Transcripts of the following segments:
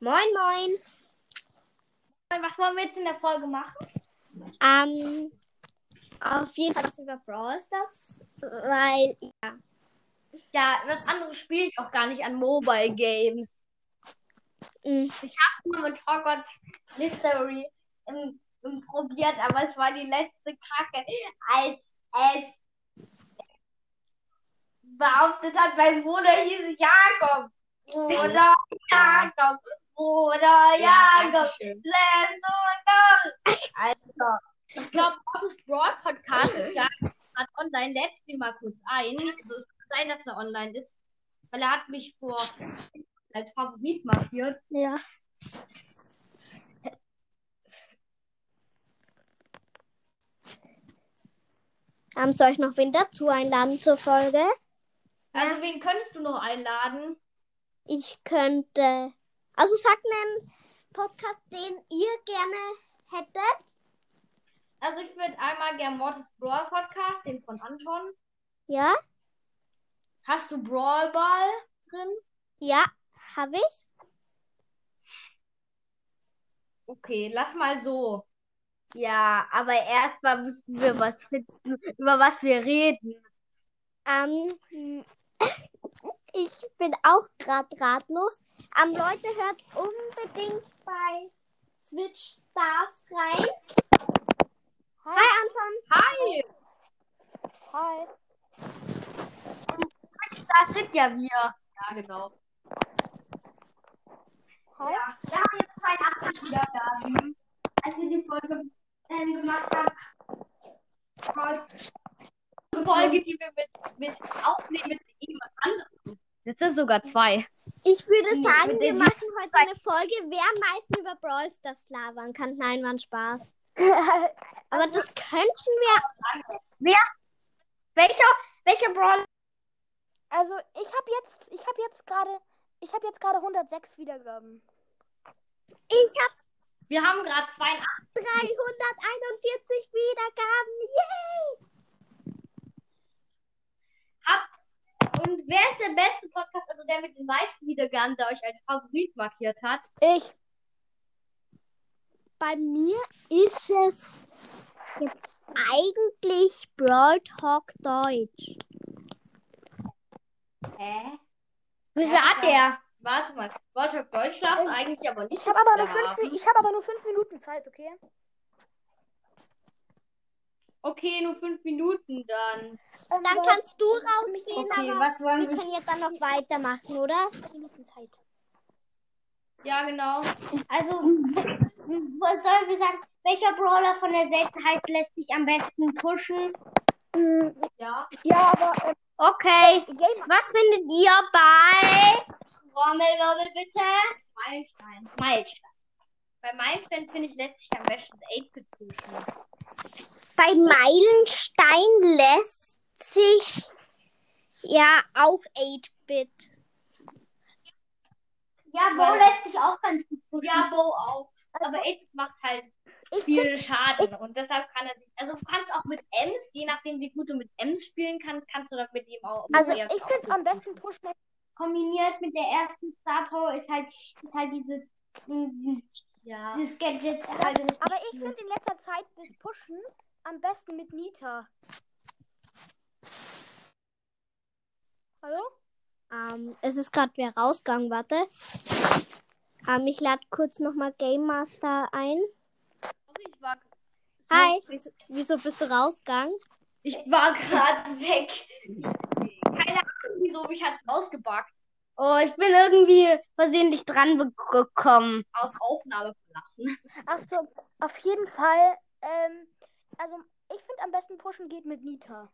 Moin, moin. Was wollen wir jetzt in der Folge machen? Ähm, auf jeden Fall was über Brawl Stars, weil, ja. Ja, das andere spiele ich auch gar nicht an Mobile Games. mm, Ich habe nur mit Hogwarts Mystery ähm, ähm, probiert, aber es war die letzte Kacke, als es behauptet hat, mein Bruder hieß Jakob. Bruder Jakob. Bruder Jakob. Dankeschön. Let's go. Also, ich glaube, Markus Brawl Podcast ist ja gerade online. Lädst ihn mal kurz ein. Also, es kann sein, dass er online ist, weil er hat mich vor als Favorit markiert. Ja. Ähm, soll ich noch wen dazu einladen zur Folge? Also, wen könntest du noch einladen? Ich könnte. Also sagt einen Podcast, den ihr gerne hättet. Also, ich würde einmal gern Mortis Brawl Podcast, den von Anton. Ja? Hast du Brawl Ball drin? Ja, habe ich. Okay, lass mal so. Ja, aber erstmal müssen wir was finden, über was wir reden. Ähm, ich bin auch gerade ratlos. Ähm, Leute, hört unbedingt bei Switch Stars rein. Hi, Anton. Hi! Hi. Das sind ja wir. Ja, genau. Hi. Ja, wir haben jetzt 82 Wiedergaben. Als wir die Folge ähm, gemacht haben. Die Folge, die wir mit, mit aufnehmen sind sogar zwei. Ich würde sagen, wir machen heute eine Folge, wer am meisten über Brawl Stars labern kann. Nein, war ein Spaß. Aber das könnten wir. Welcher, welcher Brawl? Also, ich habe jetzt, ich habe jetzt gerade, ich habe jetzt gerade 106 Wiedergaben. Ich habe Wir haben gerade 82. 341 Wiedergaben. Yay! Habt. Und wer ist der beste Podcast, also der mit den meisten Wiedergaben, der euch als Favorit markiert hat? Ich. Bei mir ist es jetzt eigentlich Brawl Talk Deutsch. Hä? Wie viel hat der? Warte mal. Wollte auf Deutsch darf Ähm, eigentlich aber nicht. Ich habe aber nur fünf, ich habe aber nur fünf Minuten Zeit, okay? Okay, nur fünf Minuten dann. Ähm, Dann kannst du rausgehen, Okay, aber was wollen wir wir? können jetzt dann noch weitermachen, oder? fünf Minuten Zeit. Ja, genau. Also, was sollen wir sagen? Welcher Brawler von der Seltenheit lässt sich am besten pushen? Ja. Ja, aber ähm, Okay. Was findet ihr bei Trommelwirbel bitte? Meilenstein. Meilenstein. Bei Meilenstein finde ich letztlich am besten 8-Bit pushen. Bei Meilenstein lässt sich ja auch 8-Bit. Ja, Bo Weil- lässt sich auch ganz gut pushen. Ja, Bo auch. Aber 8-Bit macht halt viel Schaden. Und deshalb kann er sich. Also du kannst auch mit Ems, je nachdem wie gut du mit Ems spielen kannst, kannst du das mit ihm auch. mit also ich finde am besten pushen. Kombiniert mit der ersten Star Power ist halt, ist halt dieses, dieses, Ja. dieses Gadget halt Aber ich finde in letzter Zeit das Pushen am besten mit Nita. Hallo? Ähm, es ist gerade wer rausgegangen, warte. Ähm, ich lade kurz nochmal Game Master ein. Ich war, Hi, wieso, wieso bist du rausgegangen? ich war gerade weg. Keine Ahnung, wieso mich hat rausgebackt. Oh, ich bin irgendwie versehentlich dran gekommen. Auf Aufnahme verlassen. Achso, auf jeden Fall. Ähm, also ich finde am besten pushen geht mit Nita.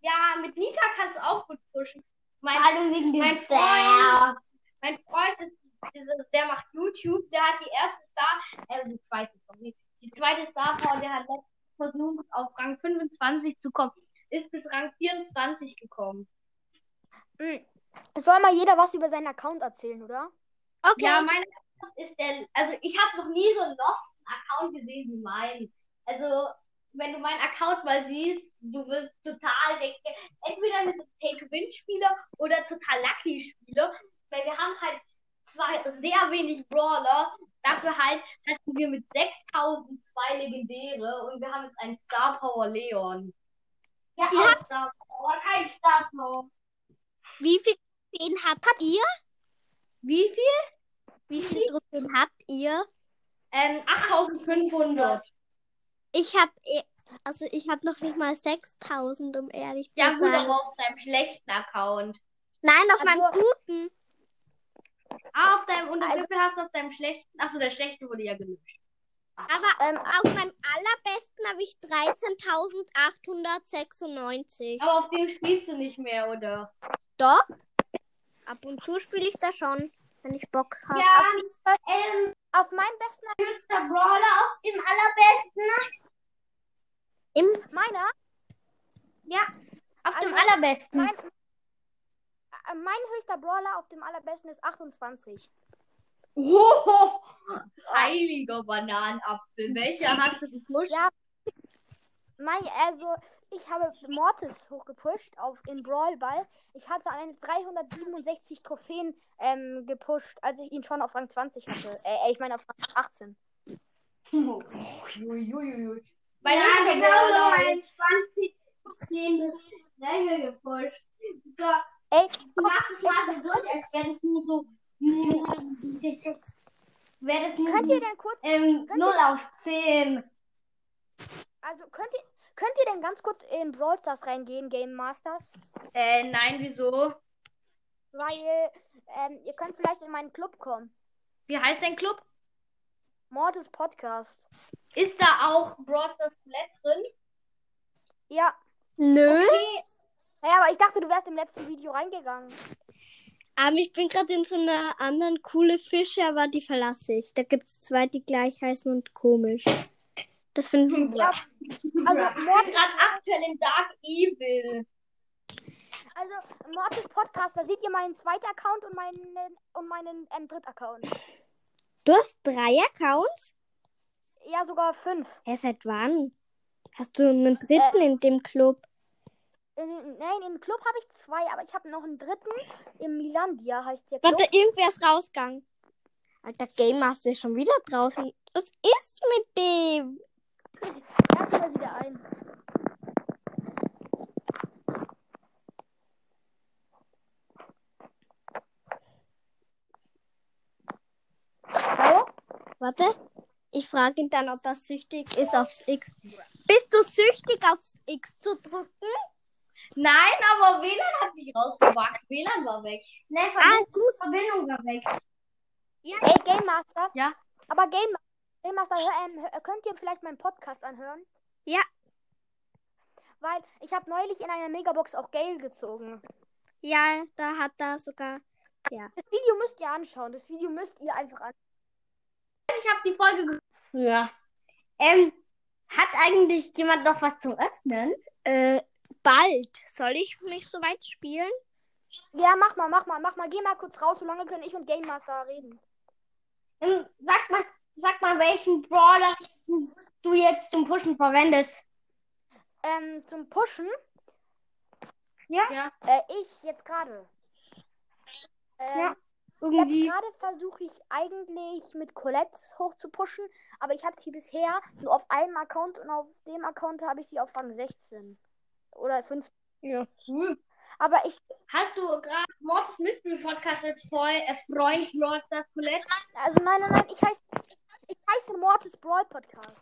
Ja, mit Nita kannst du auch gut pushen. Mein, mein. Freund, mein Freund ist, ist, der macht YouTube, der hat die erste Star, äh, die zweite, sorry, die zweite Star Power, der hat letztens versucht, auf Rang 25 zu kommen, ist bis Rang 24 gekommen. Mhm. Es soll mal jeder was über seinen Account erzählen, oder? Okay. Ja, mein Account ist der, also ich habe noch nie so einen losten Account gesehen wie mein. Also, wenn du meinen Account mal siehst, du wirst total denken, entweder mit Pay-to-Win-Spieler oder total Lucky-Spieler, weil wir haben halt zwar sehr wenig Brawler, dafür halt hatten wir mit 6000 zwei Legendäre und wir haben jetzt einen Star Power Leon. Ja, Ihr auch Star Power, kein Star Power. Wie viel Trophäen habt ihr? Wie viel? Wie viele Trophäen habt ihr? Ähm, 8500. Ich habe also ich habe noch nicht mal 6000, um ehrlich Ja, zu gut, sein. aber auf deinem schlechten Account. Nein, auf Also- meinem guten. Ah, auf deinem, und Also- hast du auf deinem schlechten? Achso, der schlechte wurde ja gelöscht. Aber Ähm, auf meinem allerbesten habe ich 13.896. Aber auf dem spielst du nicht mehr, oder? Doch. Ab und zu spiele ich da schon, wenn ich Bock habe. Ja, auf ähm, auf meinem besten höchster Brawler auf dem allerbesten. Im meiner, Ja, auf Also, dem allerbesten. mein, äh, mein höchster Brawler auf dem allerbesten ist 28. Hoho, heiliger Bananenapfel. Welcher hast du gepusht? Ja. Mein, also, ich habe Mortis hochgepusht auf in Brawl Ball. Ich hatte eine 367 Trophäen ähm, gepusht, als ich ihn schon auf Rang 20 hatte. Äh, ich meine auf Rang 18. Uiuiui. Mein ja, höchster genau so Brawler ein ist 20 10 Länge gepusht. Du Ey, du machst es mal so durch, als wäre das nur so. Wäre das nur könnt ihr denn kurz, ähm, könnt 0 ihr- auf 10. also könnt ihr, könnt ihr denn ganz kurz in Brawl Stars reingehen, Game Masters? Äh, nein, wieso? Weil ähm, ihr könnt vielleicht in meinen Club kommen. Wie heißt dein Club? Mortis Podcast. Ist da auch Brawl Stars Flat drin? Ja. Nö. Naja, aber ich dachte, du wärst im letzten Video reingegangen. Aber ich bin gerade in so einer anderen coole Fische, aber die verlasse ich. Da gibt es zwei, die gleich heißen und komisch. Das finden Ja. Also Ich bin Mortis, gerade aktuell in Dark Evil. also Mortis Podcast, da seht ihr meinen zweiten Account und meinen und meinen ähm, dritten Account. Du hast drei Accounts? Ja, sogar fünf. Hä, seit wann? Hast du einen dritten in dem Club? In, nein, im Club habe ich zwei, aber ich habe noch einen dritten. Im Milandia heißt der Club. Warte, irgendwer ist rausgegangen. Alter, Game Master ist schon wieder draußen. Was ist mit dem? Erst mal wieder ein. Hallo? Warte. Ich frage ihn dann, ob er süchtig ist aufs X. Bist du süchtig aufs X zu drücken? Nein, aber WLAN hat mich rausgewagt. WLAN war weg. Ne, Ah, Verbindung, gut. Verbindung war weg. Ey, Game Master? Ja? Aber Game, Game Master, hör, ähm, hör, könnt ihr vielleicht meinen Podcast anhören? Ja. Weil ich habe neulich in einer Megabox auch Gale gezogen. Ja, da hat er sogar. Das Video müsst ihr anschauen. Das Video müsst ihr einfach anschauen. Ich habe die Folge ge Ja. Ähm, hat eigentlich jemand noch was zum Öffnen? Äh, bald. Soll ich mich so weit spielen? Ja, mach mal, mach mal, mach mal. Geh mal kurz raus, solange können ich und Game Master reden. Ähm, sag mal, sag mal, welchen Brawler du jetzt zum Pushen verwendest. Ähm, zum Pushen, Ja. äh, ich jetzt gerade. Ähm, Ja, Jetzt Irgendwie. gerade versuche ich eigentlich mit Colette hoch zu pushen, aber ich habe sie bisher nur auf einem Account und auf dem Account habe ich sie auf Rang 16. Oder 15. Ja, cool. Aber ich, Hast du gerade Mortis Mystery Podcast Freu äh, Freund Brawl Stars Colette? also nein, nein, nein, ich heiße, ich heiße Mortis Brawl Podcast.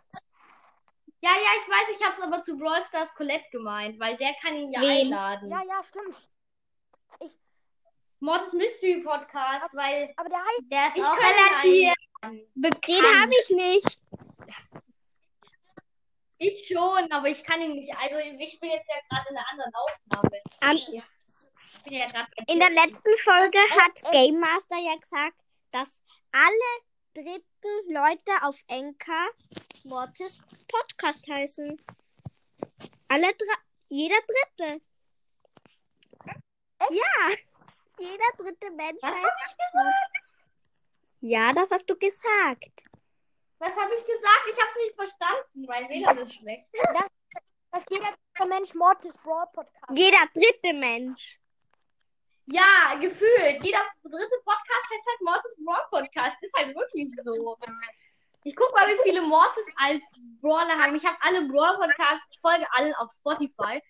Ja, ja, ich weiß, ich habe es aber zu Brawl Stars Colette gemeint, weil der kann ihn ja Wen? einladen. Ja, ja, stimmt. Mortis Mystery Podcast, weil Aber der heißt, Der ist ich auch relativ einen- bekannt. Den habe ich nicht. Ich schon, aber ich kann ihn nicht. Also ich bin jetzt ja gerade in einer anderen Aufnahme. Ich bin ja gerade in der letzten Folge hat Game Master ja gesagt, dass alle dritten Leute auf Enka Mortis Podcast heißen. Alle drei. Jeder dritte. Ja. Jeder dritte Mensch Was heißt. ich? Ja, das hast du gesagt. Was habe ich gesagt? Ich habe es nicht verstanden. Mein WLAN ist schlecht. dass jeder dritte Mensch Mortis Brawl Podcast. Jeder dritte Mensch. Ja, gefühlt. Jeder dritte Podcast heißt halt Mortis Brawl Podcast. Ist halt wirklich so. Ich guck mal, wie viele Mortis als Brawler haben. Ich habe alle Brawl Podcasts. Ich folge allen auf Spotify.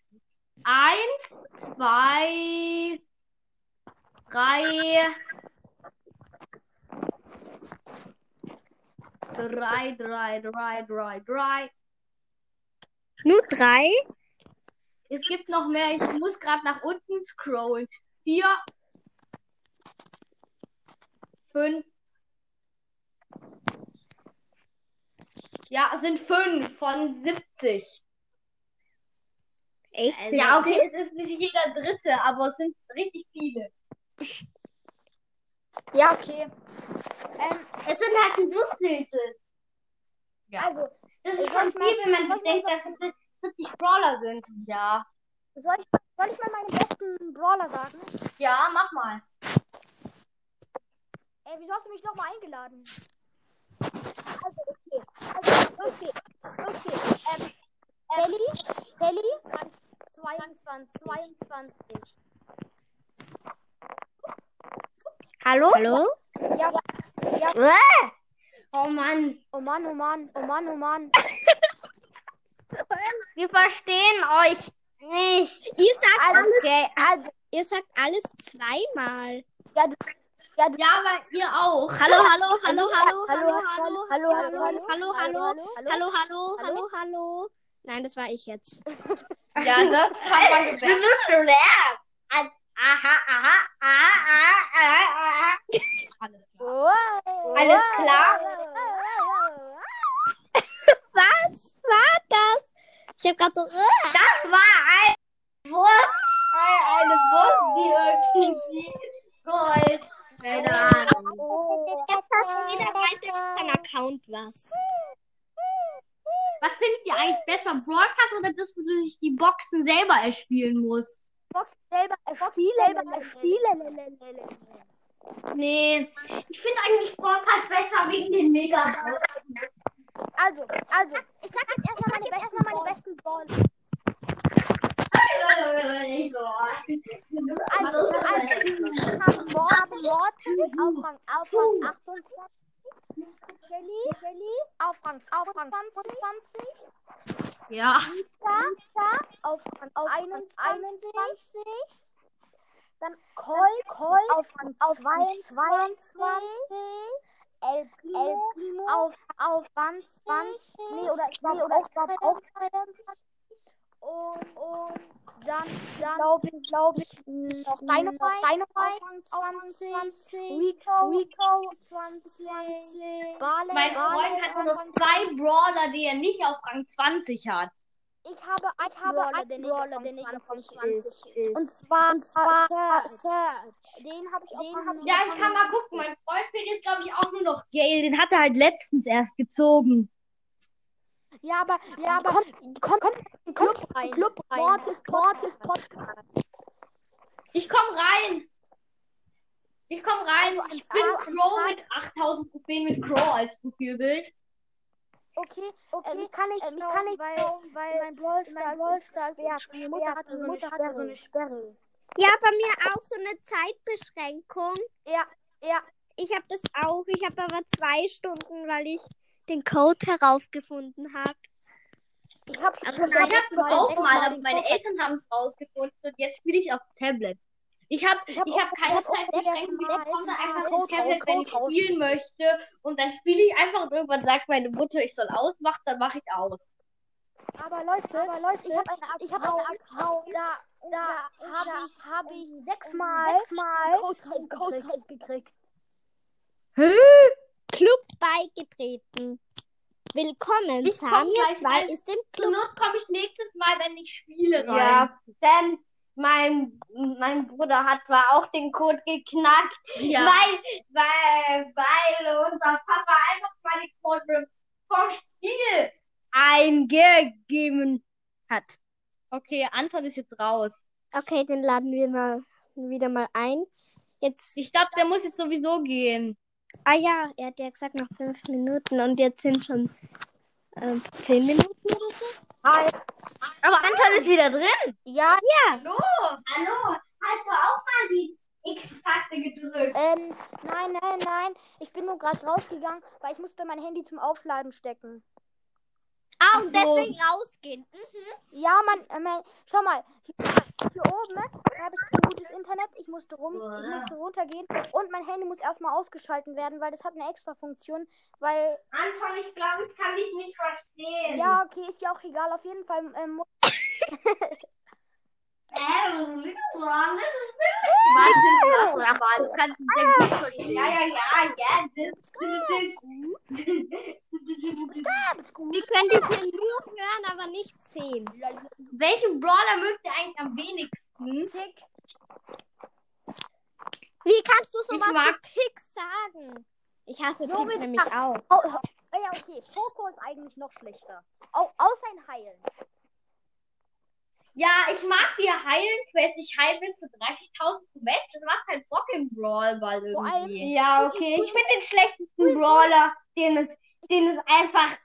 Eins, zwei, drei, drei, drei, drei, drei, drei. Nur drei? Es gibt noch mehr. Ich muss gerade nach unten scrollen. Vier, fünf. Ja, es sind fünf von 70. Echt? Ja, okay, es ist nicht jeder Dritte, aber es sind richtig viele. Ja, okay. Ähm, Es sind halt ein Dutzendel. also, Das ist Ich schon viel, wenn man ich wollte bedenkt, mal- dass es 40 Brawler sind. Ja. soll ich, soll ich mal meine besten Brawler sagen? Ja, mach mal. Ey, wieso hast du mich nochmal eingeladen? Also, okay. Also, okay. Okay. Ähm, Belly, Belly, Rang 22, 22. Hallo? Hallo? Ja, ja. Äh! Oh Mann, Oh Mann, oh Mann, oh Mann, oh Mann. wir verstehen euch nicht. Ihr sagt, Also, alles, okay, also, ihr sagt alles zweimal. ja, ja, Ja, aber ihr auch. Hallo, hallo, hallo, hallo, hallo, hallo, hallo, hallo, hallo, hallo, hallo, hallo, hallo, hallo, hallo, hallo, hallo. Nein, das war ich jetzt. Ja, das hat man gemerkt. Aha, aha, aha, aha, aha, aha. Alles klar. Alles klar? Was war das? Ich habe gerade so. äh, Das war ein Wurst, eine Wurst, die irgendwie Gold. Keine Ahnung. Jetzt hast du wieder weiter Account was. Was findet ihr eigentlich besser? Broadcast oder das, wo du sich die Boxen selber erspielen musst? Box selber erspielen, selber erspielen. Nee, ich finde eigentlich Broadcast besser wegen den Mega Also, also, ich sag jetzt erstmal meine besten, meine besten Brawler. Also, also, ich habe Mord, Mord auf Rang, auf Rang 28. Shelly, Shelly auf Rang, auf Rang 20. Ja. Lisa, Lisa auf Rang auf 21. Dann Colt, Colt auf Rang 22. El Primo, El Primo auf, auf 20. Nee, oder ich glaube auch, glaub, auch 22. Und, und dann, dann glaube ich, glaube ich, noch Dynamite, Dynamite auf 20. Rico, Rico 20. Barley, Mein Freund hat nur noch zwei Brawler, die er nicht auf Rang 20 hat. Ich habe, ich habe einen Brawler, der nicht auf Rang 20 ist. Und zwar, und zwar Search. Den habe ich, den habe ich. Ja, ich kann mal gucken. Mein Freund fehlt jetzt, glaube ich, auch nur noch Gale. Den hat er halt letztens erst gezogen. Ja, aber, ja, aber, komm, komm, komm, in den Club rein. Club rein. Mortis, Mortis Podcast. Ich komm rein. Ich komm rein. Also, Ich bin Crow mit 8000 Trophäen mit Crow als Profilbild. Okay, okay. Ähm, ich kann nicht, ähm, ich kann nicht, weil, weil mein Brawl Stars, mein Stars ist meine Mutter hat so eine Mutter hat so eine Sperre. Ja, bei mir auch so eine Zeitbeschränkung. Ja, ja. Ich habe das auch. Ich habe aber zwei Stunden, weil ich den Code herausgefunden habe. Ich habe Also, Ich habe es auch mal, aber meine Eltern haben es rausgefunden und jetzt spiele ich auf Tablet. Ich habe ich Ich hab hab keine ich hab auch Zeitbeschränkung. Ich letztes Mal komme einfach ins Tablet, wenn ich spielen möchte. Und dann spiele ich einfach und irgendwann sagt meine Mutter, ich soll ausmachen, dann mache ich aus. Aber Leute, aber Leute, ich habe einen, ich hab einen Account, da, da habe ich, habe ich sechsmal, sechsmal Code Code gekriegt. Club beigetreten. Willkommen, Ich komm Samir gleich 2 rein. ist im Zur Club. Not komme ich nächstes Mal, wenn ich spiele, rein. Ja, denn mein, mein Bruder hat zwar auch den Code geknackt, Ja. weil, weil, weil unser Papa einfach meine Code vom Spiel eingegeben hat. Okay, Anton ist jetzt raus. Okay, den laden wir mal wieder mal ein. Jetzt, Ich glaube, der muss jetzt sowieso gehen. ah ja, er hat ja gesagt noch fünf Minuten und jetzt sind schon ähm, zehn Minuten oder so. Hi. Aber Anton ist wieder drin. Ja, Hallo. Hallo, hast du auch mal die Taste gedrückt. Ähm, nein, nein, nein. Ich bin nur gerade rausgegangen, weil ich musste mein Handy zum Aufladen stecken. Ah, und so. deswegen rausgehen. Mhm. Ja, man, äh, mein, schau mal, hier, oben habe ich kein gutes Internet. Ich musste rum, ich musste runtergehen und mein Handy muss erstmal ausgeschalten werden, weil das hat eine extra Funktion, weil Anton, ich glaube, ich kann dich nicht verstehen. ja, okay, ist ja auch egal. Auf jeden Fall Ähm, Warte, lass mal. Du kannst mich ja nicht verstehen. ja, ja, ja, ja. Das, das, gut. Wir können die hier nur hören, aber nicht sehen. Welchen Brawler mögt ihr eigentlich am wenigsten? Tick. Wie kannst du sowas mag- zu Tick sagen? Ich hasse Tick nämlich auch. Oh, oh, ja, okay. Poco ist eigentlich noch schlechter. Au, außer ein Heilen. Ja, ich mag die Heilen-Quest. Ich heile bis zu 30.000 pro Match. Das macht halt Bock im Brawl allem- irgendwie. ja, okay. Ich finde den schlechtesten Brawler, den es, den es einfach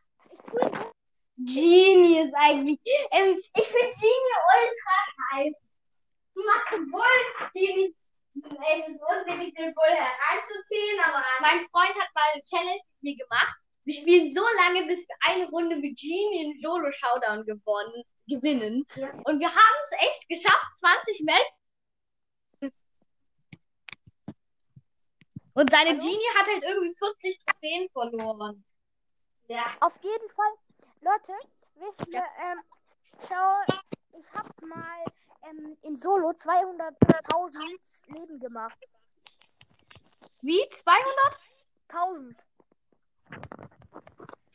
Ich Genius eigentlich. Ähm, ich finde Genie ultra heiß. Du machst den Bull, Genie. Es ist unsinnig, den Bull heranzuziehen, aber Mein Freund hat mal eine Challenge mit mir gemacht. Wir spielen so lange, bis wir eine Runde mit Genie in Solo Showdown gewonnen, gewinnen. Ja. Und wir haben es echt geschafft, 20 Matches. Und seine Hallo? Genie hat halt irgendwie 40 Trophäen verloren. ja. Auf jeden Fall, Leute, wisst ihr, ähm, schau, ich hab mal ähm, in Solo 200.000 Leben gemacht. Wie? 200? 1000.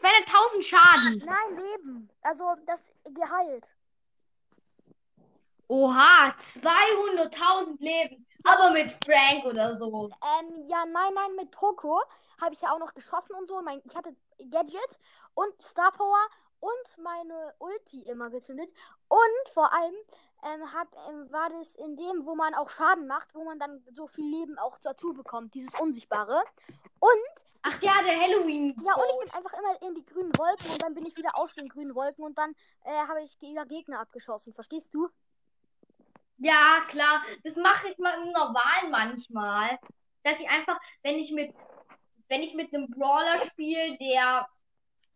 200.000 Schaden. Nein, Leben. Also das geheilt. Oha, 200.000 Leben. Aber mit Frank oder so. Ähm, ja, nein, nein, mit Poco habe ich ja auch noch geschossen und so. Mein, ich hatte Gadget und Star Power und meine Ulti immer gezündet. Und vor allem ähm, hab, ähm, war das in dem, wo man auch Schaden macht, wo man dann so viel Leben auch dazu bekommt, dieses Unsichtbare. Und Ach ja, der Halloween. Ja, und ich bin einfach immer in die grünen Wolken und dann bin ich wieder aus den grünen Wolken und dann äh, habe ich wieder Gegner abgeschossen. Verstehst du? Ja, klar. Das mache ich mal im Normalen manchmal. Dass ich einfach, wenn ich mit, wenn ich mit einem Brawler spiele, der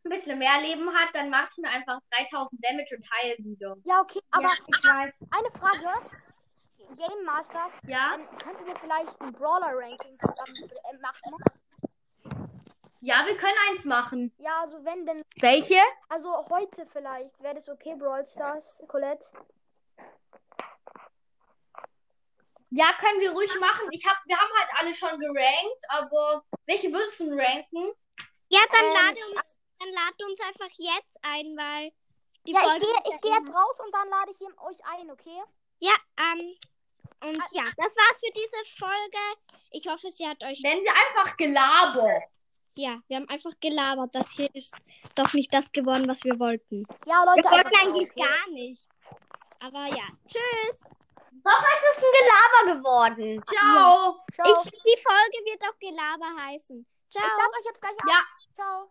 ein bisschen mehr Leben hat, dann mache ich mir einfach 3000 Damage und heile wieder. Ja, okay, aber ja, eine Frage. Game Masters, Ja, ähm, könnten wir vielleicht ein Brawler-Ranking zusammen äh, machen? Ja, wir können eins machen. Ja, also wenn denn, Welche? also heute vielleicht, wäre das okay, Brawl Stars, Colette? Ja, können wir ruhig machen. Ich hab, wir haben halt alle schon gerankt, aber welche würdest du ranken? Ja, dann Ähm, lade uns, dann lade uns einfach jetzt ein, weil die Ja, ich Folge gehe ist ich geh jetzt raus und dann lade ich euch ein, okay? Ja, ähm, und ja, das war's für diese Folge. Ich hoffe, sie hat euch. Nennen sie einfach Gelaber. Ja, wir haben einfach gelabert. Das hier ist doch nicht das geworden, was wir wollten. Ja, Leute, Wir wollten eigentlich okay. gar nichts. Aber ja, tschüss. Doch, es ist ein Gelaber geworden. Ciao. Ciao. Ich, die Folge wird auch Gelaber heißen. Ich Ciao. lade euch jetzt gleich ab. Ja. Ciao.